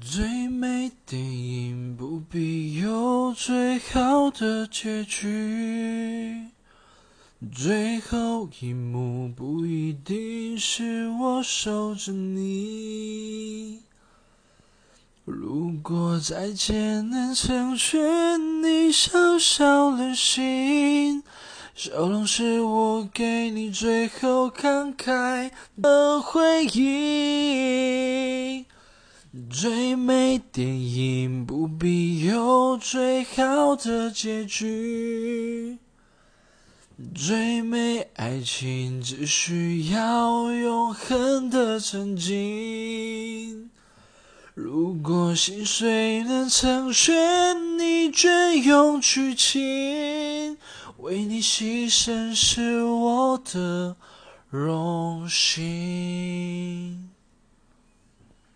最美电影不必有最好的结局，最后一幕不一定是我守着你。如果再见能成全你小小的心，笑容是我给你最后慷慨的回应。最美电影不必有最好的结局，最美爱情只需要永恒的曾经。如果心碎能成全你隽永剧情，为你牺牲是我的荣幸。